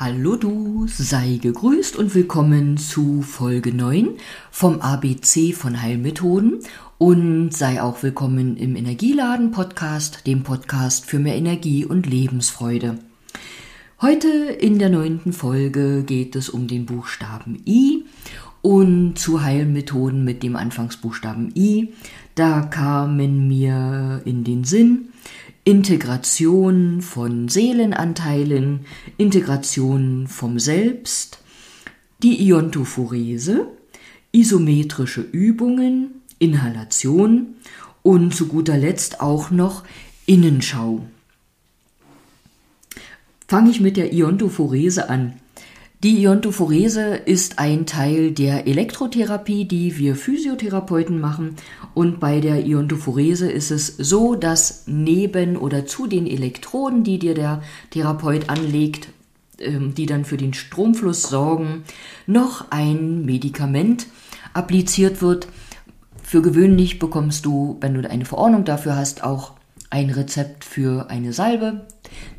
Hallo du, sei gegrüßt und willkommen zu Folge 9 vom ABC von Heilmethoden und sei auch willkommen im Energieladen Podcast, dem Podcast für mehr Energie und Lebensfreude. Heute in der neunten Folge geht es um den Buchstaben I und zu Heilmethoden mit dem Anfangsbuchstaben I. Da kamen mir in den Sinn Integration von Seelenanteilen, Integration vom Selbst, die Iontophorese, isometrische Übungen, Inhalation und zu guter Letzt auch noch Innenschau. Fange ich mit der Iontophorese an. Die Iontophorese ist ein Teil der Elektrotherapie, die wir Physiotherapeuten machen. Und bei der Iontophorese ist es so, dass neben oder zu den Elektroden, die dir der Therapeut anlegt, ähm, die dann für den Stromfluss sorgen, noch ein Medikament appliziert wird. Für gewöhnlich bekommst du, wenn du eine Verordnung dafür hast, auch ein Rezept für eine Salbe,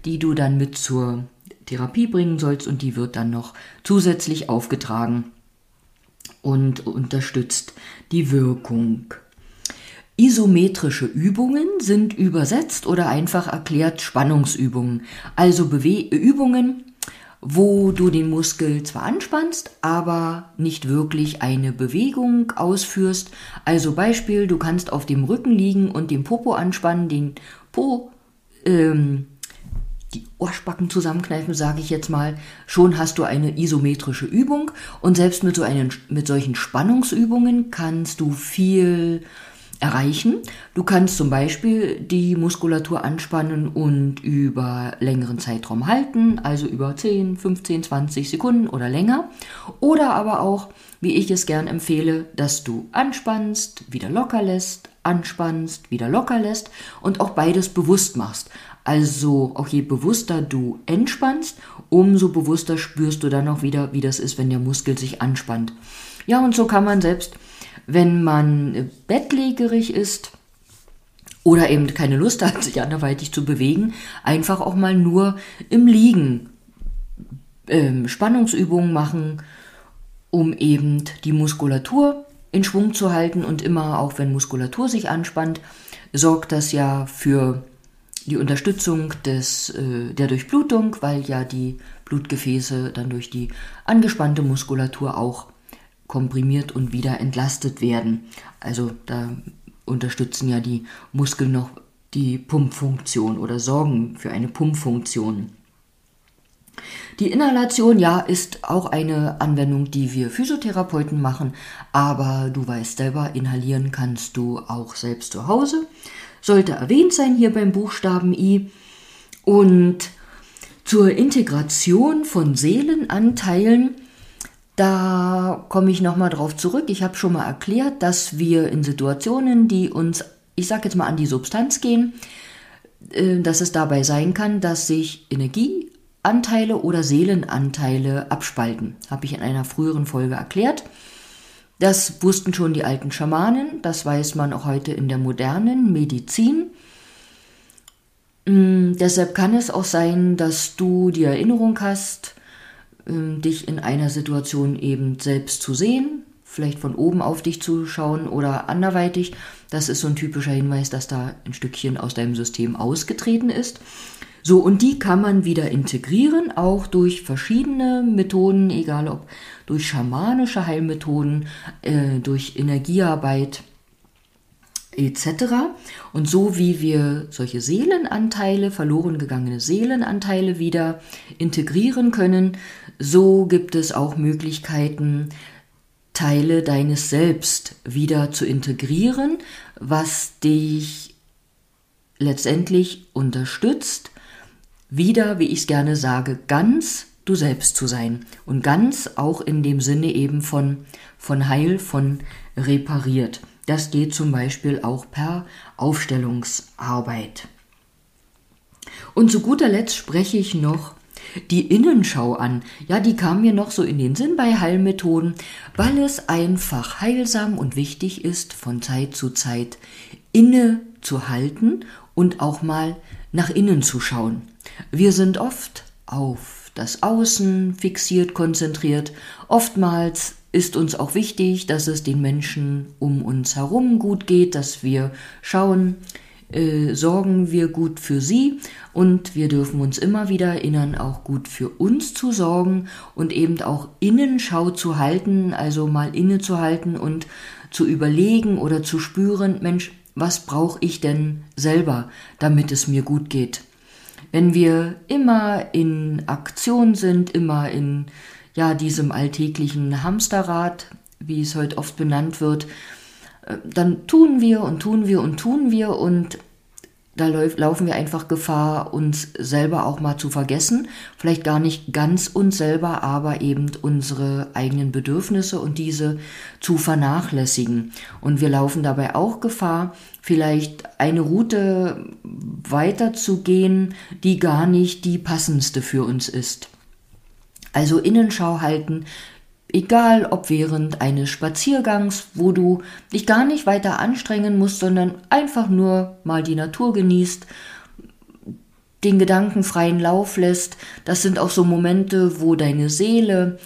die du dann mit zur Therapie bringen sollst und die wird dann noch zusätzlich aufgetragen und unterstützt die Wirkung. Isometrische Übungen sind übersetzt oder einfach erklärt Spannungsübungen, also Bewe Übungen, wo du den Muskel zwar anspannst, aber nicht wirklich eine Bewegung ausführst. Also Beispiel, du kannst auf dem Rücken liegen und den Popo anspannen, den Po ähm, die Ohrbacken zusammenkneifen, sage ich jetzt mal, schon hast du eine isometrische Übung und selbst mit, so einen, mit solchen Spannungsübungen kannst du viel erreichen. Du kannst zum Beispiel die Muskulatur anspannen und über längeren Zeitraum halten, also über 10, 15, 20 Sekunden oder länger. Oder aber auch, wie ich es gern empfehle, dass du anspannst, wieder locker lässt, anspannst, wieder locker lässt und auch beides bewusst machst. Also auch je bewusster du entspannst, umso bewusster spürst du dann auch wieder, wie das ist, wenn der Muskel sich anspannt. Ja, und so kann man selbst, wenn man bettlägerig ist oder eben keine Lust hat, sich anderweitig zu bewegen, einfach auch mal nur im Liegen ähm, Spannungsübungen machen, um eben die Muskulatur in Schwung zu halten und immer auch wenn Muskulatur sich anspannt, sorgt das ja für die Unterstützung des, äh, der Durchblutung, weil ja die Blutgefäße dann durch die angespannte Muskulatur auch komprimiert und wieder entlastet werden. Also da unterstützen ja die Muskeln noch die Pumpfunktion oder sorgen für eine Pumpfunktion. Die Inhalation, ja, ist auch eine Anwendung, die wir Physiotherapeuten machen, aber du weißt selber, inhalieren kannst du auch selbst zu Hause sollte erwähnt sein hier beim Buchstaben I. Und zur Integration von Seelenanteilen, da komme ich nochmal drauf zurück. Ich habe schon mal erklärt, dass wir in Situationen, die uns, ich sage jetzt mal, an die Substanz gehen, äh, dass es dabei sein kann, dass sich Energieanteile oder Seelenanteile abspalten. Habe ich in einer früheren Folge erklärt. Das wussten schon die alten Schamanen, das weiß man auch heute in der modernen Medizin. Mm, deshalb kann es auch sein, dass du die Erinnerung hast, ähm, dich in einer Situation eben selbst zu sehen, vielleicht von oben auf dich zu schauen oder anderweitig. Das ist so ein typischer Hinweis, dass da ein Stückchen aus deinem System ausgetreten ist. So, und die kann man wieder integrieren, auch durch verschiedene Methoden, egal ob durch schamanische Heilmethoden, äh, durch Energiearbeit etc. Und so wie wir solche Seelenanteile, verloren gegangene Seelenanteile wieder integrieren können, so gibt es auch Möglichkeiten, Teile deines Selbst wieder zu integrieren, was dich letztendlich unterstützt, wieder, wie ich es gerne sage, ganz du selbst zu sein. Und ganz auch in dem Sinne eben von, von Heil, von repariert. Das geht zum Beispiel auch per Aufstellungsarbeit. Und zu guter Letzt spreche ich noch die Innenschau an. Ja, die kam mir noch so in den Sinn bei Heilmethoden, weil es einfach heilsam und wichtig ist, von Zeit zu Zeit inne zu halten und auch mal nach innen zu schauen. Wir sind oft auf das Außen fixiert, konzentriert. Oftmals ist uns auch wichtig, dass es den Menschen um uns herum gut geht, dass wir schauen, äh, sorgen wir gut für sie und wir dürfen uns immer wieder erinnern, auch gut für uns zu sorgen und eben auch Innenschau zu halten, also mal innezuhalten und zu überlegen oder zu spüren, Mensch, was brauche ich denn selber, damit es mir gut geht? Wenn wir immer in Aktion sind, immer in ja diesem alltäglichen Hamsterrad, wie es heute oft benannt wird, äh, dann tun wir und tun wir und tun wir und da laufen wir einfach Gefahr, uns selber auch mal zu vergessen. Vielleicht gar nicht ganz uns selber, aber eben unsere eigenen Bedürfnisse und diese zu vernachlässigen. Und wir laufen dabei auch Gefahr, vielleicht eine Route weiterzugehen, die gar nicht die passendste für uns ist. Also Innenschau halten, Egal ob während eines Spaziergangs, wo du dich gar nicht weiter anstrengen musst, sondern einfach nur mal die Natur genießt, den Gedanken freien Lauf lässt. Das sind auch so Momente, wo deine Seele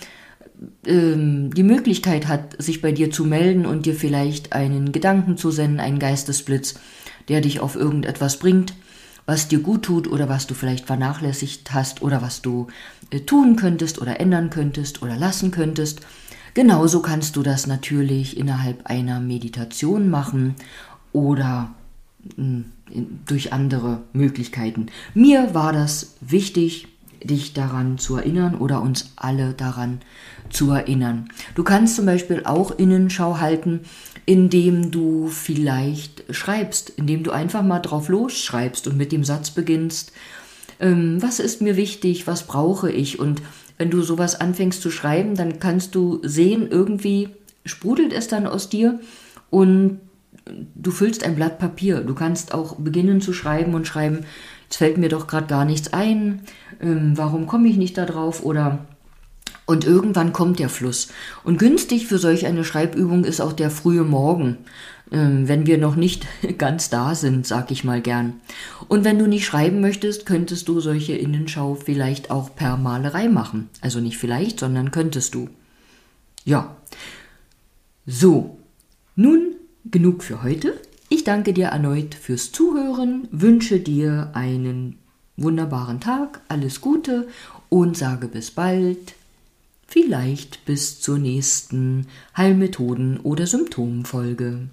ähm, die Möglichkeit hat, sich bei dir zu melden und dir vielleicht einen Gedanken zu senden, einen Geistesblitz, der dich auf irgendetwas bringt was dir gut tut oder was du vielleicht vernachlässigt hast oder was du äh, tun könntest oder ändern könntest oder lassen könntest. Genauso kannst du das natürlich innerhalb einer Meditation machen oder hm, durch andere Möglichkeiten. Mir war das wichtig, dich daran zu erinnern oder uns alle daran zu erinnern. Du kannst zum Beispiel auch Innenschau halten, indem du vielleicht schreibst, indem du einfach mal drauf losschreibst und mit dem Satz beginnst, ähm, was ist mir wichtig, was brauche ich und wenn du sowas anfängst zu schreiben, dann kannst du sehen, irgendwie sprudelt es dann aus dir und du füllst ein Blatt Papier. Du kannst auch beginnen zu schreiben und schreiben, jetzt fällt mir doch gerade gar nichts ein, ähm, warum komme ich nicht da drauf oder und irgendwann kommt der Fluss. Und günstig für solch eine Schreibübung ist auch der frühe Morgen, ähm, wenn wir noch nicht ganz da sind, sag ich mal gern. Und wenn du nicht schreiben möchtest, könntest du solche Innenschau vielleicht auch per Malerei machen. Also nicht vielleicht, sondern könntest du. Ja. So. Nun genug für heute. Ich danke dir erneut fürs Zuhören, wünsche dir einen wunderbaren Tag, alles Gute und sage bis bald vielleicht bis zur nächsten Heilmethoden- oder Symptomfolge.